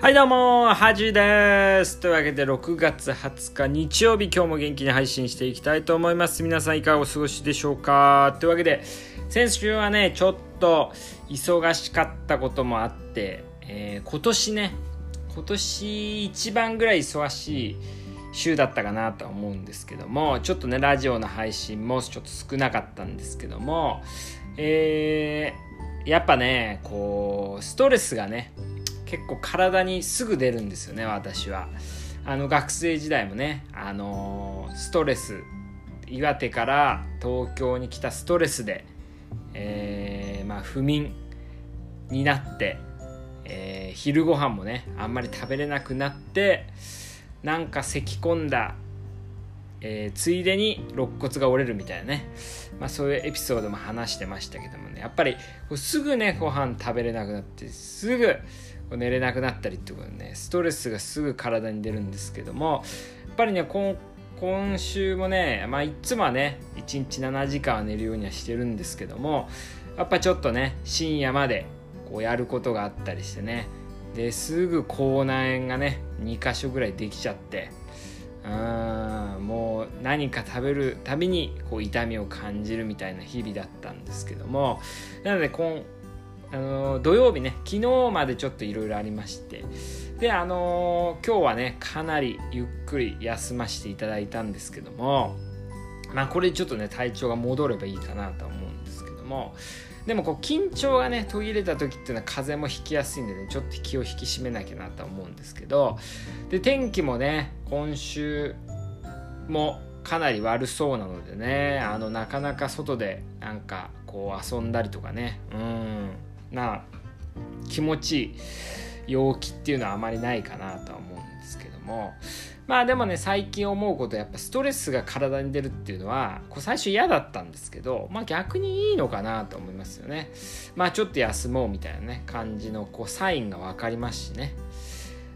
はいどうも、はじです。というわけで6月20日日曜日今日も元気に配信していきたいと思います。皆さんいかがお過ごしでしょうか？というわけで、先週はね、ちょっと忙しかったこともあって、えー、今年ね、今年一番ぐらい忙しい週だったかなと思うんですけども、ちょっとね、ラジオの配信もちょっと少なかったんですけども、えー、やっぱね、こう、ストレスがね、結構体にすぐ出るんですよね私は。あの学生時代もねあのストレス岩手から東京に来たストレスで、えー、まあ不眠になって、えー、昼ご飯もねあんまり食べれなくなってなんか咳き込んだ、えー、ついでに肋骨が折れるみたいなね、まあ、そういうエピソードも話してましたけどもね。やっぱりすぐねご飯食べれなくなってすぐ寝れなくなったりってことでねストレスがすぐ体に出るんですけどもやっぱりね今週もね、まあ、いつもはね1日7時間は寝るようにはしてるんですけどもやっぱちょっとね深夜までこうやることがあったりしてね。ですぐ口内炎がね2箇所ぐらいできちゃってうん何か食べるたびにこう痛みを感じるみたいな日々だったんですけどもなので今あの土曜日ね昨日までちょっといろいろありましてであの今日はねかなりゆっくり休ませていただいたんですけどもまあこれちょっとね体調が戻ればいいかなと思うんですけどもでもこう緊張がね途切れた時っていうのは風邪もひきやすいんでねちょっと気を引き締めなきゃなと思うんですけどで天気もね今週もかなり悪そうなのでねあのなかなか外でなんかこう遊んだりとかね。うん。な気持ちいい陽気っていうのはあまりないかなとは思うんですけども。まあでもね最近思うことやっぱストレスが体に出るっていうのはこう最初嫌だったんですけどまあ逆にいいのかなと思いますよね。まあちょっと休もうみたいなね感じのこうサインが分かりますしね。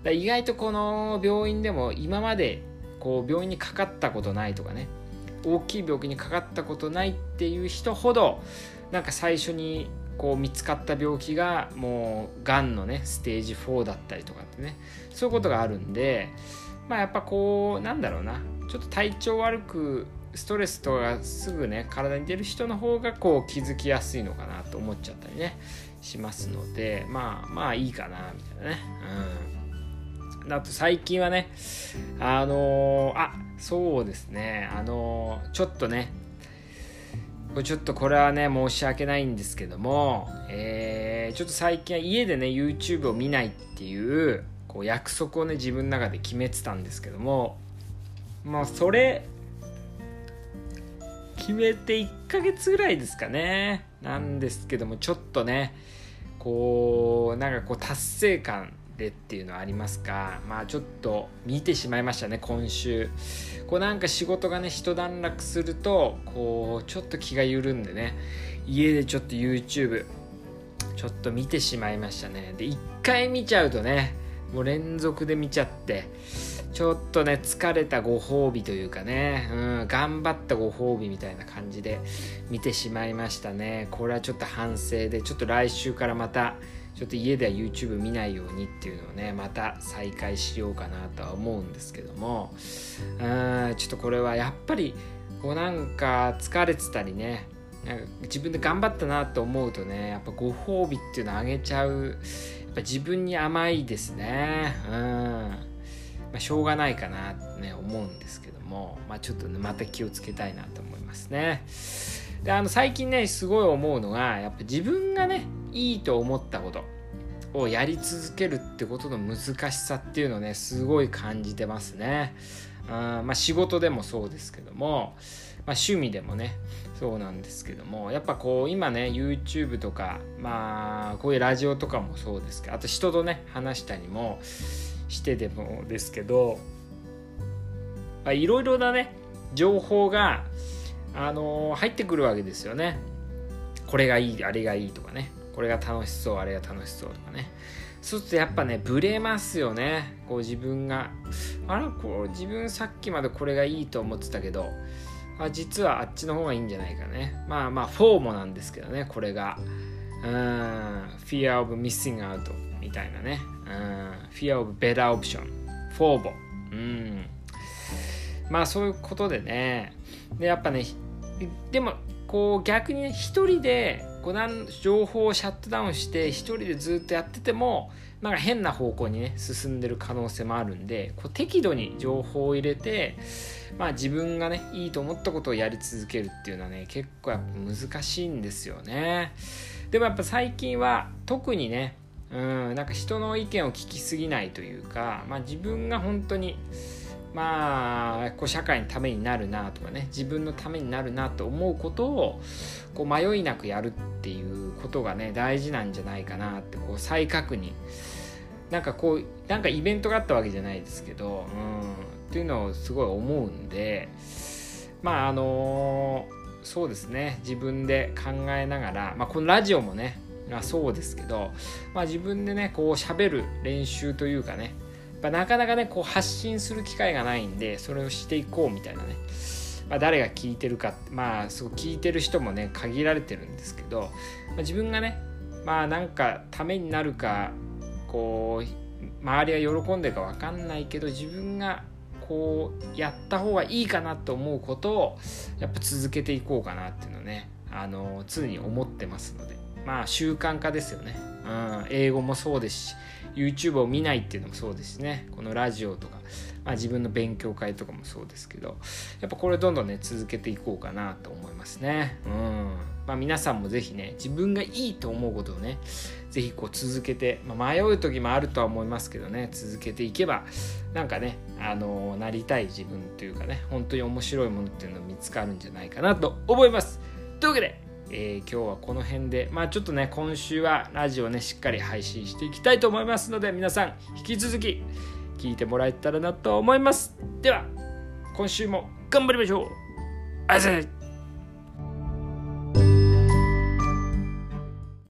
意外とこの病院でも今までこう病院にかかったことないとかね。大きい病気にかかったことないっていう人ほどなんか最初にこう見つかった病気がもうがんのねステージ4だったりとかってね。そういうことがあるんでまあやっぱこうなんだろうな。ちょっと体調悪くストレスとかすぐね体に出る人の方がこう気づきやすいのかなと思っちゃったりねしますのでまあまあいいかなみたいなね。うん。あと最近はねあのー、あそうですね。あのー、ちょっとねちょっとこれはね申し訳ないんですけども、えー、ちょっと最近は家でね YouTube を見ないっていうこう約束をね自分の中で決めてたんですけどもまあそれ決めて1ヶ月ぐらいですかねなんですけどもちょっとねこうなんかこう達成感でっていうのはありますか？まあちょっと見てしまいましたね今週。こうなんか仕事がね一段落するとこうちょっと気が緩んでね家でちょっと YouTube ちょっと見てしまいましたね。で1回見ちゃうとねもう連続で見ちゃってちょっとね疲れたご褒美というかね、うん、頑張ったご褒美みたいな感じで見てしまいましたね。これはちょっと反省でちょっと来週からまたちょっと家では YouTube 見ないようにっていうのをねまた再開しようかなとは思うんですけどもうんちょっとこれはやっぱりこうなんか疲れてたりねなんか自分で頑張ったなと思うとねやっぱご褒美っていうのあげちゃうやっぱ自分に甘いですね。うん、まあ、しょうがないかなってね思うんですけども、まあ、ちょっとねまた気をつけたいなと思いますね。であの最近ねすごい思うのがやっぱ自分がねいいと思ったことをやり続けるってことの難しさっていうのをねすごい感じてますね。あまあ、仕事でもそうですけども、まあ、趣味でもねそうなんですけどもやっぱこう今ね YouTube とかまあこういうラジオとかもそうですけどあと人とね話したりもしてでもですけどいろいろなね情報が、あのー、入ってくるわけですよね。これがいいあれがいいとかね。これが楽しそうあれが楽しそうとかね。そうするとやっぱねブレますよね。こう自分が。あらこう自分さっきまでこれがいいと思ってたけど。あ実はあっちの方がいいんじゃないかね。まあまあフォーもなんですけどね。これが。うん。fear of missing out みたいなね。うん。fear of better option フォーボうん。まあそういうことでね。でやっぱねでもこう逆にね一人でこう情報をシャットダウンして一人でずっとやっててもなんか変な方向にね進んでる可能性もあるんでこう適度に情報を入れてまあ自分がねいいと思ったことをやり続けるっていうのはね結構やっぱ難しいんですよね。でもやっぱ最近は特にねうんなんか人の意見を聞きすぎないというかまあ自分が本当にまあこう社会のためになるなとかね自分のためになるなと思うことをこう迷いなくやるっていうことがね大事なんじゃないかなってこう再確認。なんかこうなんかイベントがあったわけじゃないですけど、うん、っていうのをすごい思うんでまああの、そうですね自分で考えながら、まあ、このラジオもねまあ、そうですけど、まあ、自分でねこう喋る練習というかねぱなかなかねこう発信する機会がないんでそれをしていこうみたいなね、まあ、誰が聞いてるかまあそう聞いてる人もね限られてるんですけど、まあ、自分がねまあなんかためになるかこう周りが喜んでるか分かんないけど自分がこうやった方がいいかなと思うことをやっぱ続けていこうかなっていうのをねあの常に思ってますので。まあ習慣化ですよね、うん、英語もそうですし YouTube を見ないっていうのもそうですね。このラジオとか、まあ、自分の勉強会とかもそうですけどやっぱこれどんどんね続けていこうかなと思いますね。うん。まあ皆さんも是非ね自分がいいと思うことをね是非こう続けて、まあ、迷う時もあるとは思いますけどね続けていけばなんかねあのなりたい自分というかね本当に面白いものっていうの見つかるんじゃないかなと思います。というわけでえー、今日はこの辺で、まあちょっとね、今週はラジオね、しっかり配信していきたいと思いますので、皆さん、引き続き聞いてもらえたらなと思います。では、今週も頑張りましょうありがとうございます